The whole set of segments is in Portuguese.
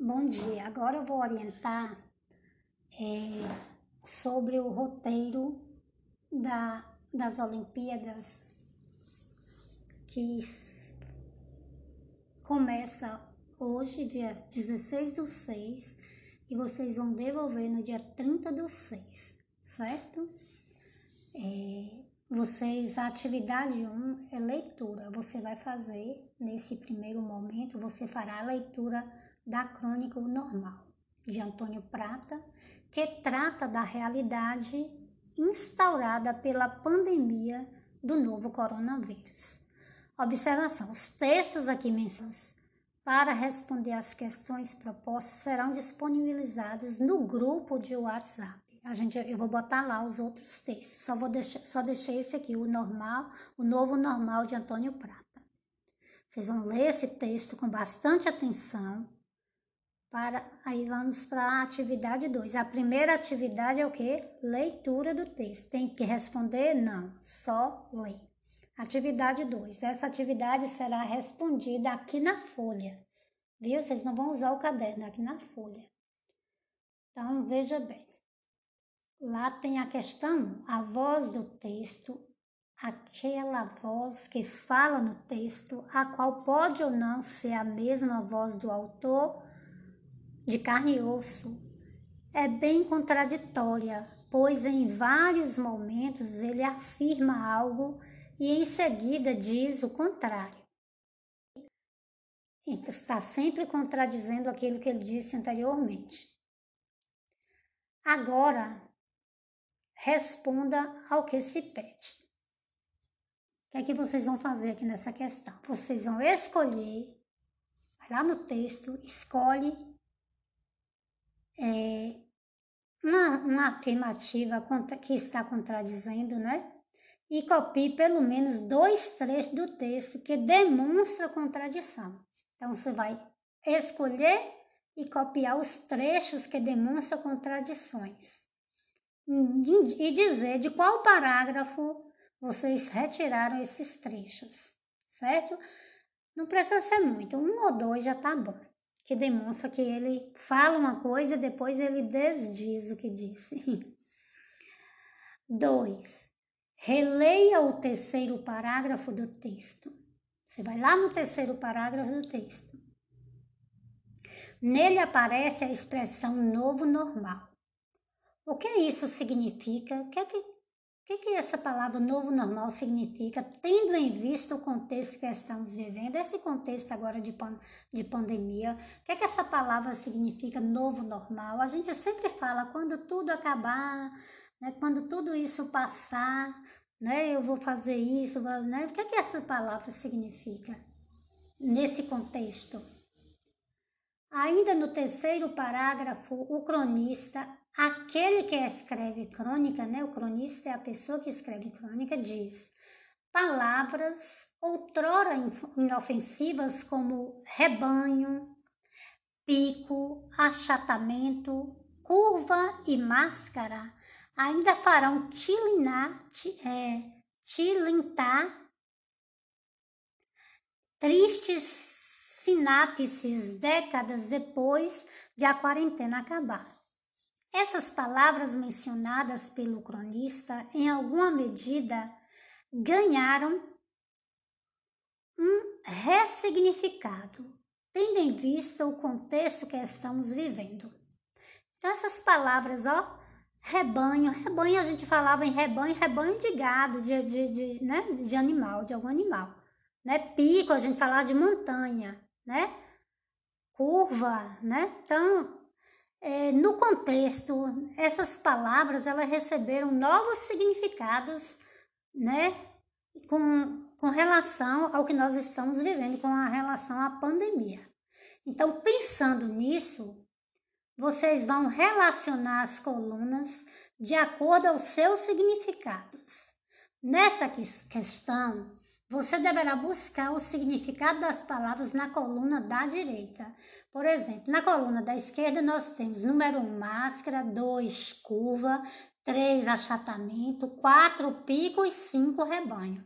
Bom dia. Agora eu vou orientar é, sobre o roteiro da, das Olimpíadas que começa hoje, dia 16 do 6, e vocês vão devolver no dia 30 do 6, certo? É, vocês, a atividade 1 é leitura. Você vai fazer, nesse primeiro momento, você fará a leitura da Crônica Normal, de Antônio Prata, que trata da realidade instaurada pela pandemia do novo coronavírus. Observação: os textos aqui mencionados para responder às questões propostas serão disponibilizados no grupo de WhatsApp. A gente, eu vou botar lá os outros textos. Só vou deixar, só deixei esse aqui, o normal, o novo normal de Antônio Prata. Vocês vão ler esse texto com bastante atenção para aí vamos para a atividade 2. A primeira atividade é o que? Leitura do texto. Tem que responder? Não, só ler. Atividade 2. Essa atividade será respondida aqui na folha. Viu? Vocês não vão usar o caderno, aqui na folha. Então, veja bem. Lá tem a questão, a voz do texto, aquela voz que fala no texto, a qual pode ou não ser a mesma voz do autor de carne e osso, é bem contraditória, pois em vários momentos ele afirma algo e em seguida diz o contrário. Então, está sempre contradizendo aquilo que ele disse anteriormente. Agora, responda ao que se pede. O que é que vocês vão fazer aqui nessa questão? Vocês vão escolher, vai lá no texto, escolhe é, uma, uma afirmativa que está contradizendo, né? E copie pelo menos dois trechos do texto que demonstra contradição. Então, você vai escolher e copiar os trechos que demonstram contradições. E dizer de qual parágrafo vocês retiraram esses trechos, certo? Não precisa ser muito, um ou dois já tá bom que demonstra que ele fala uma coisa e depois ele desdiz o que disse. 2. Releia o terceiro parágrafo do texto. Você vai lá no terceiro parágrafo do texto. Nele aparece a expressão novo normal. O que isso significa? O que, é que que, que essa palavra novo normal significa, tendo em vista o contexto que estamos vivendo, esse contexto agora de, pan de pandemia? O que, que essa palavra significa novo normal? A gente sempre fala quando tudo acabar, né, quando tudo isso passar, né, eu vou fazer isso, né? O que, que essa palavra significa nesse contexto? Ainda no terceiro parágrafo, o cronista Aquele que escreve crônica, né, o cronista é a pessoa que escreve crônica, diz palavras outrora inofensivas como rebanho, pico, achatamento, curva e máscara ainda farão tilinar, é, tilintar tristes sinapses décadas depois de a quarentena acabar. Essas palavras mencionadas pelo cronista, em alguma medida, ganharam um ressignificado, tendo em vista o contexto que estamos vivendo. Então, essas palavras, ó, rebanho, rebanho, a gente falava em rebanho, rebanho de gado, de, de, de, né, de animal, de algum animal. Né? Pico, a gente falava de montanha, né? Curva, né? Então, é, no contexto, essas palavras elas receberam novos significados, né, com, com relação ao que nós estamos vivendo, com a relação à pandemia. Então, pensando nisso, vocês vão relacionar as colunas de acordo aos seus significados. Nesta questão, você deverá buscar o significado das palavras na coluna da direita. Por exemplo, na coluna da esquerda nós temos número 1, máscara, 2, curva, 3, achatamento, 4, pico e 5, rebanho.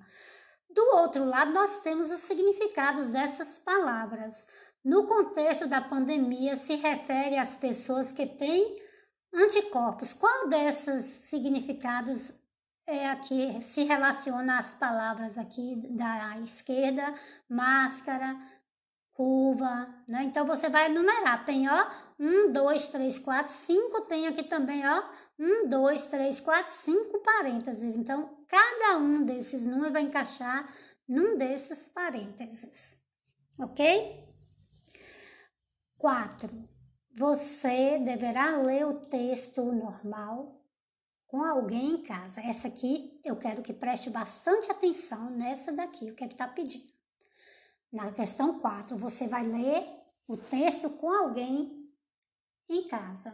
Do outro lado, nós temos os significados dessas palavras. no contexto da pandemia, se refere às pessoas que têm anticorpos. Qual desses significados é a que se relaciona às palavras aqui da esquerda? Máscara, curva, né? Então você vai numerar. Tem, ó, um, dois, três, quatro, cinco. Tem aqui também, ó, um, dois, três, quatro, cinco parênteses. Então, cada um desses números vai encaixar num desses parênteses, ok? Quatro. Você deverá ler o texto normal com alguém em casa. Essa aqui eu quero que preste bastante atenção nessa daqui, o que é está pedindo. Na questão 4, você vai ler o texto com alguém em casa,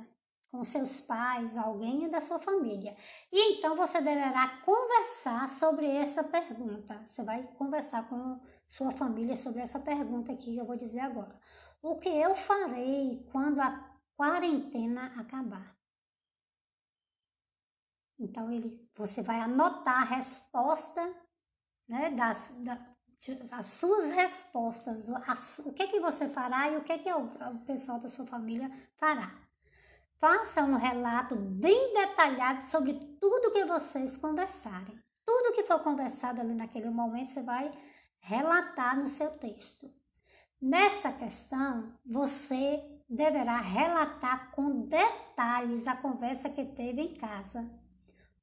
com seus pais, alguém da sua família. E então você deverá conversar sobre essa pergunta. Você vai conversar com sua família sobre essa pergunta aqui que eu vou dizer agora. O que eu farei quando a quarentena acabar? Então ele, você vai anotar a resposta né, das, da, as suas respostas, as, o que que você fará e o que que o, o pessoal da sua família fará. Faça um relato bem detalhado sobre tudo que vocês conversarem. Tudo que for conversado ali naquele momento, você vai relatar no seu texto. Nesta questão, você deverá relatar com detalhes a conversa que teve em casa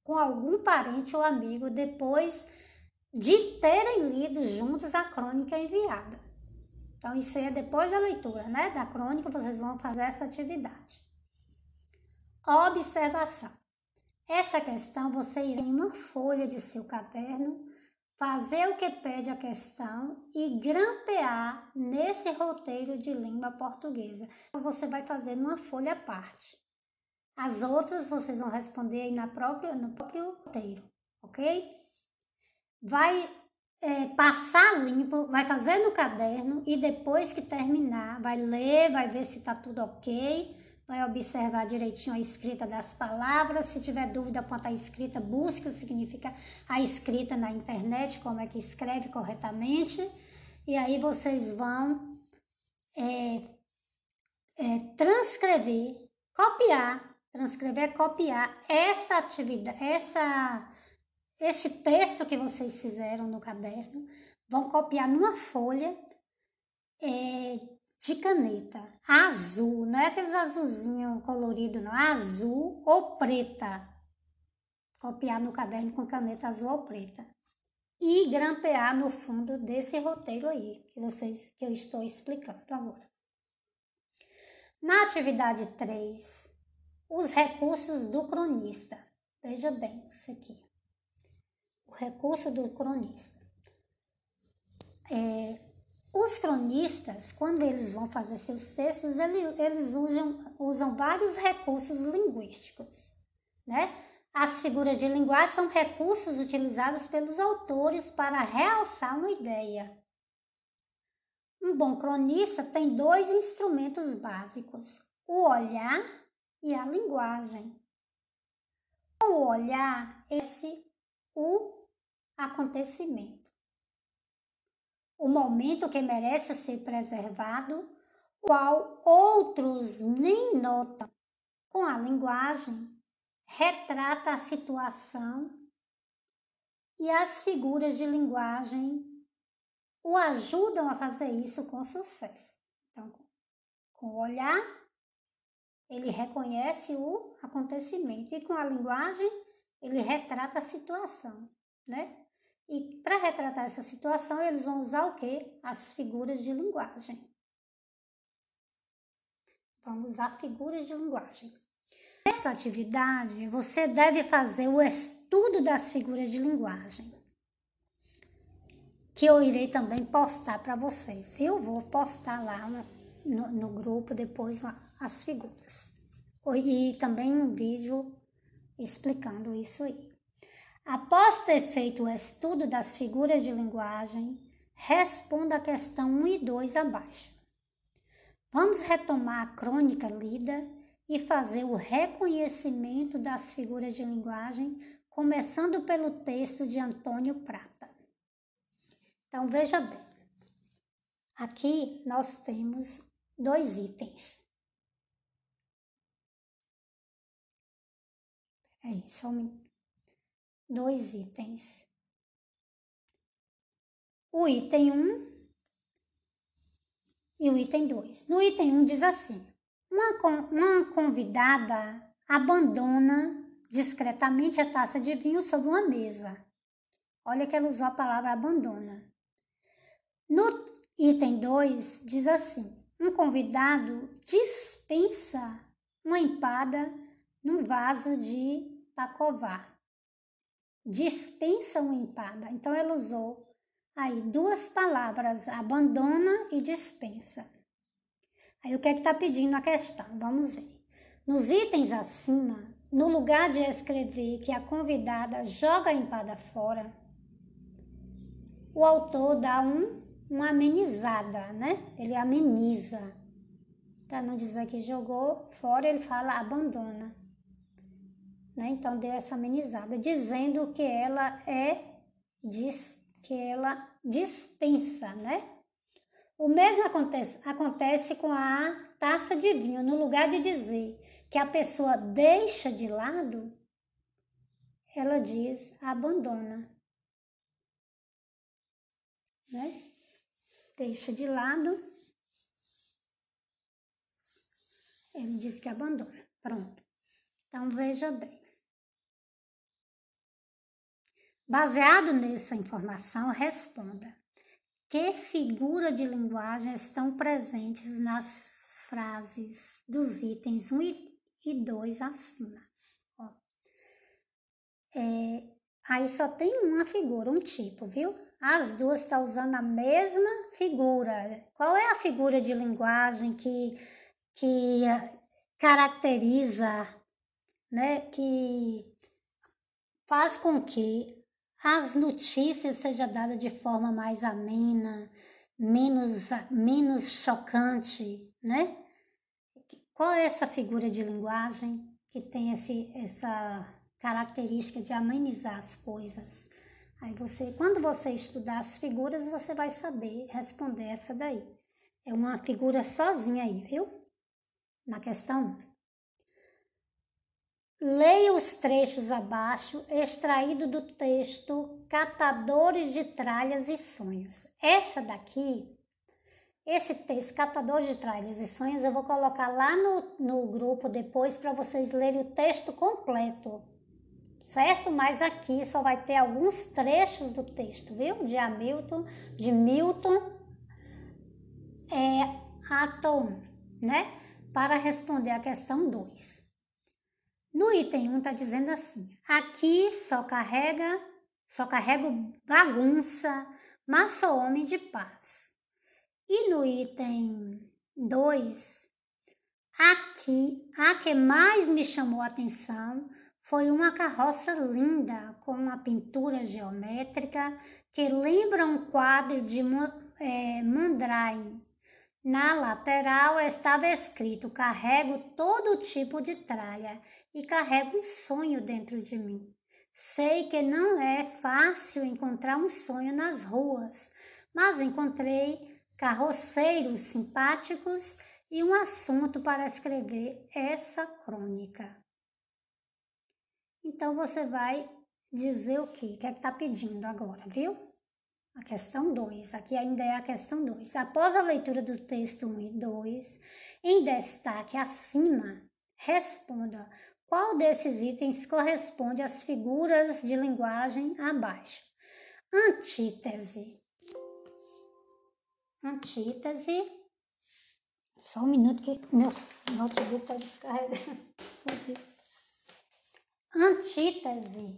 com algum parente ou amigo depois de terem lido juntos a crônica enviada. Então, isso é depois da leitura né, da crônica, vocês vão fazer essa atividade. Observação. Essa questão você irá em uma folha de seu caderno, fazer o que pede a questão e grampear nesse roteiro de língua portuguesa. Então, você vai fazer numa folha à parte. As outras vocês vão responder aí na própria, no próprio roteiro, ok? Vai é, passar limpo, vai fazer no caderno e depois que terminar, vai ler, vai ver se está tudo ok, vai observar direitinho a escrita das palavras. Se tiver dúvida quanto à escrita, busque o que significa a escrita na internet, como é que escreve corretamente. E aí vocês vão é, é, transcrever, copiar Transcrever é copiar essa atividade, essa, esse texto que vocês fizeram no caderno, vão copiar numa folha é, de caneta azul, não é aqueles azulzinho colorido, não, azul ou preta. Copiar no caderno com caneta azul ou preta. E grampear no fundo desse roteiro aí, que, vocês, que eu estou explicando agora. Na atividade 3, os recursos do cronista. Veja bem isso aqui. O recurso do cronista. É, os cronistas, quando eles vão fazer seus textos, eles, usam, usam vários recursos linguísticos. Né? As figuras de linguagem são recursos utilizados pelos autores para realçar uma ideia. Um bom cronista tem dois instrumentos básicos: o olhar e a linguagem. O olhar, esse o acontecimento. O momento que merece ser preservado, qual outros nem notam. Com a linguagem, retrata a situação e as figuras de linguagem o ajudam a fazer isso com sucesso. Então, com o olhar, ele reconhece o acontecimento e com a linguagem ele retrata a situação, né? E para retratar essa situação, eles vão usar o quê? As figuras de linguagem. Vamos usar figuras de linguagem. Nessa atividade, você deve fazer o estudo das figuras de linguagem, que eu irei também postar para vocês, viu? Vou postar lá no, no grupo depois as figuras. E também um vídeo explicando isso aí. Após ter feito o estudo das figuras de linguagem, responda a questão 1 e 2 abaixo. Vamos retomar a crônica lida e fazer o reconhecimento das figuras de linguagem, começando pelo texto de Antônio Prata. Então, veja bem. Aqui nós temos dois itens. Peraí, só um... dois itens. O item 1 um e o item 2. No item 1 um diz assim: uma, uma convidada abandona discretamente a taça de vinho sobre uma mesa. Olha que ela usou a palavra abandona. No item 2 diz assim: um convidado dispensa uma empada num vaso de pacová. Dispensa uma empada. Então ela usou aí duas palavras, abandona e dispensa. Aí o que é que está pedindo a questão? Vamos ver. Nos itens acima, no lugar de escrever que a convidada joga a empada fora, o autor dá um, uma amenizada, né? Ele ameniza. Para não dizer que jogou fora, ele fala abandona. Né? Então deu essa amenizada, dizendo que ela é diz que ela dispensa, né? O mesmo acontece, acontece com a taça de vinho. No lugar de dizer que a pessoa deixa de lado, ela diz abandona. Né? Deixa de lado, ele diz que abandona. Pronto. Então veja bem. Baseado nessa informação, responda. Que figura de linguagem estão presentes nas frases dos itens 1 e 2 acima? Ó. É, aí só tem uma figura, um tipo, viu? As duas estão tá usando a mesma figura. Qual é a figura de linguagem que, que caracteriza, né, que faz com que as notícias sejam dadas de forma mais amena, menos, menos chocante, né? Qual é essa figura de linguagem que tem esse, essa característica de amenizar as coisas? Aí você, quando você estudar as figuras, você vai saber responder essa daí. É uma figura sozinha aí, viu? Na questão Leia os trechos abaixo, extraído do texto Catadores de Tralhas e Sonhos. Essa daqui, esse texto, Catadores de Tralhas e Sonhos, eu vou colocar lá no, no grupo depois para vocês lerem o texto completo, certo? Mas aqui só vai ter alguns trechos do texto, viu? De Hamilton, de Milton, é, Atom, né? Para responder a questão 2. No item 1 está dizendo assim: aqui só carrega, só carrego bagunça, mas sou homem de paz. E no item 2, aqui, a que mais me chamou a atenção foi uma carroça linda com uma pintura geométrica que lembra um quadro de é, Mondrian na lateral estava escrito: carrego todo tipo de tralha e carrego um sonho dentro de mim. Sei que não é fácil encontrar um sonho nas ruas, mas encontrei carroceiros simpáticos e um assunto para escrever essa crônica. Então você vai dizer o que? É que está pedindo agora, viu? A questão 2, aqui ainda é a questão 2. Após a leitura do texto 1 um e 2, em destaque acima, responda qual desses itens corresponde às figuras de linguagem abaixo. Antítese. Antítese. Só um minuto que meu notebook está descarregando. Antítese.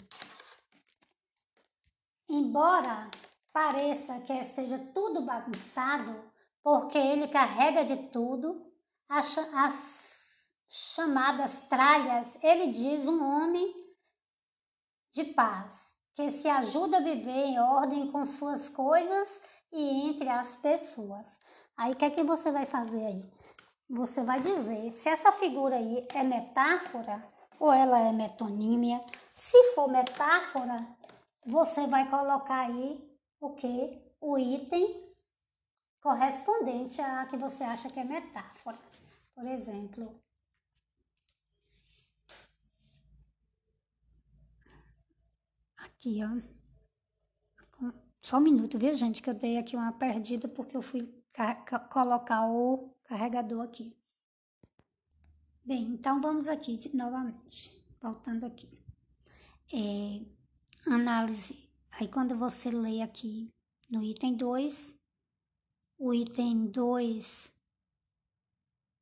Embora pareça que esteja tudo bagunçado, porque ele carrega de tudo, as, as chamadas tralhas, ele diz um homem de paz, que se ajuda a viver em ordem com suas coisas e entre as pessoas. Aí o que é que você vai fazer aí? Você vai dizer se essa figura aí é metáfora ou ela é metonímia. Se for metáfora, você vai colocar aí o que? O item correspondente a que você acha que é metáfora. Por exemplo, aqui, ó. Só um minuto, viu, gente? Que eu dei aqui uma perdida porque eu fui colocar o carregador aqui. Bem, então vamos aqui novamente, voltando aqui. É, análise. Aí quando você lê aqui no item 2, o item 2,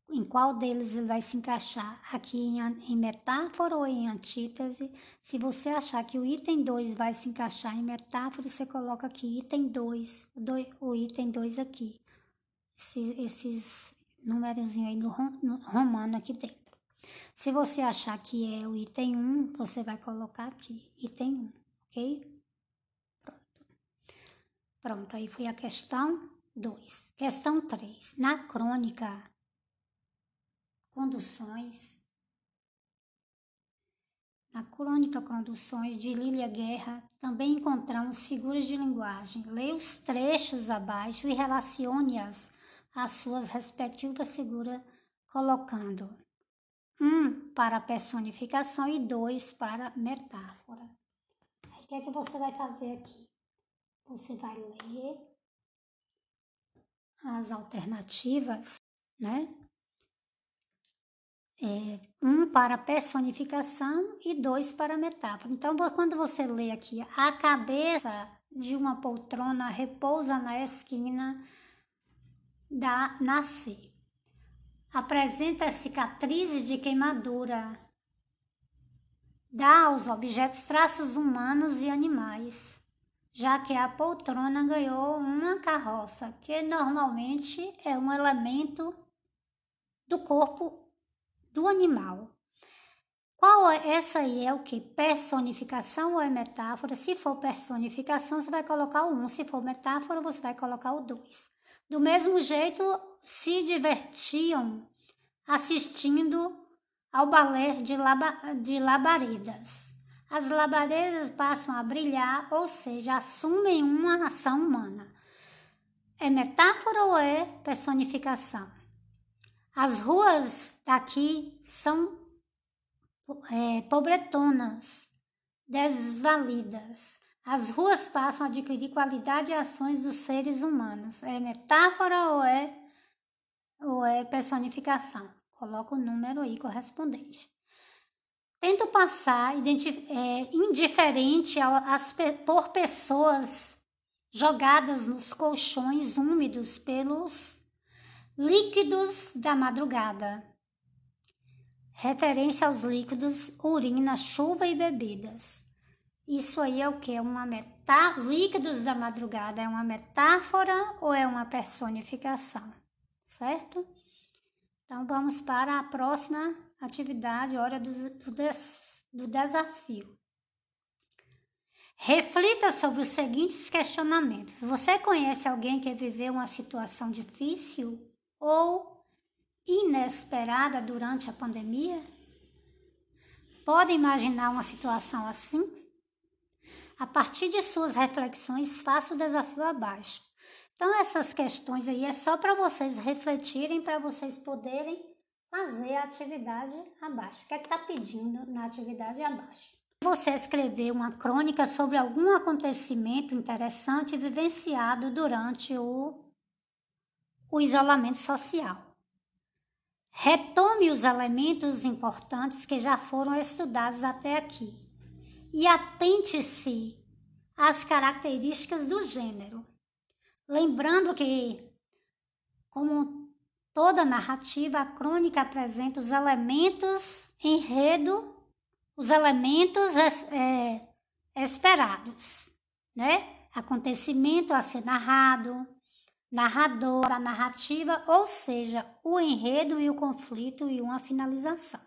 em qual deles ele vai se encaixar? Aqui em, em metáfora ou em antítese? Se você achar que o item 2 vai se encaixar em metáfora, você coloca aqui item 2, o item 2 aqui. Esses, esses númerozinho aí no romano aqui dentro. Se você achar que é o item 1, você vai colocar aqui, item 1, ok? Pronto. Pronto, aí foi a questão 2. Questão 3. Na crônica, conduções. Na crônica Conduções de Lília Guerra, também encontramos figuras de linguagem. Leia os trechos abaixo e relacione-as as suas respectivas figuras, colocando um para personificação e dois para metáfora. Aí, o que é que você vai fazer aqui? Você vai ler as alternativas, né? É, um para personificação e dois para metáfora. Então, quando você lê aqui, a cabeça de uma poltrona repousa na esquina da nascer. Apresenta cicatrizes de queimadura. Dá aos objetos traços humanos e animais, já que a poltrona ganhou uma carroça, que normalmente é um elemento do corpo do animal. Qual é, essa aí é o que? Personificação ou é metáfora? Se for personificação, você vai colocar o 1. Um. Se for metáfora, você vai colocar o 2. Do mesmo jeito, se divertiam assistindo ao balé de, laba, de labaredas. As labaredas passam a brilhar, ou seja, assumem uma ação humana. É metáfora ou é personificação? As ruas daqui são é, pobretonas, desvalidas. As ruas passam a adquirir qualidade e ações dos seres humanos. É metáfora ou é, ou é personificação? Coloca o número aí correspondente. Tento passar é, indiferente as, por pessoas jogadas nos colchões úmidos pelos líquidos da madrugada. Referência aos líquidos, urina, chuva e bebidas. Isso aí é o que? Uma metá... Líquidos da madrugada é uma metáfora ou é uma personificação? Certo? Então vamos para a próxima atividade, hora do, des... do desafio. Reflita sobre os seguintes questionamentos. Você conhece alguém que viveu uma situação difícil ou inesperada durante a pandemia? Pode imaginar uma situação assim? A partir de suas reflexões, faça o desafio abaixo. Então, essas questões aí é só para vocês refletirem, para vocês poderem fazer a atividade abaixo. O que é que está pedindo na atividade abaixo? Você escrever uma crônica sobre algum acontecimento interessante vivenciado durante o, o isolamento social. Retome os elementos importantes que já foram estudados até aqui e atente-se às características do gênero. Lembrando que, como toda narrativa, a crônica apresenta os elementos enredo, os elementos é, esperados, né? Acontecimento a ser narrado, narrador, a narrativa, ou seja, o enredo e o conflito e uma finalização.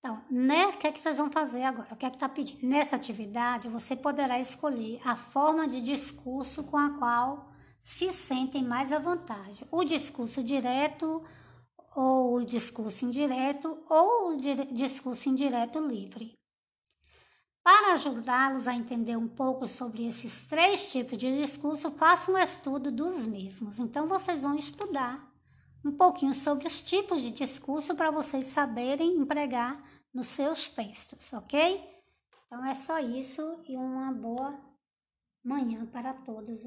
Então, né, o que é que vocês vão fazer agora? O que é que está pedindo? Nessa atividade, você poderá escolher a forma de discurso com a qual se sentem mais à vontade. O discurso direto, ou o discurso indireto, ou o discurso indireto livre. Para ajudá-los a entender um pouco sobre esses três tipos de discurso, faça um estudo dos mesmos. Então, vocês vão estudar um pouquinho sobre os tipos de discurso para vocês saberem empregar nos seus textos, ok? Então é só isso e uma boa manhã para todos.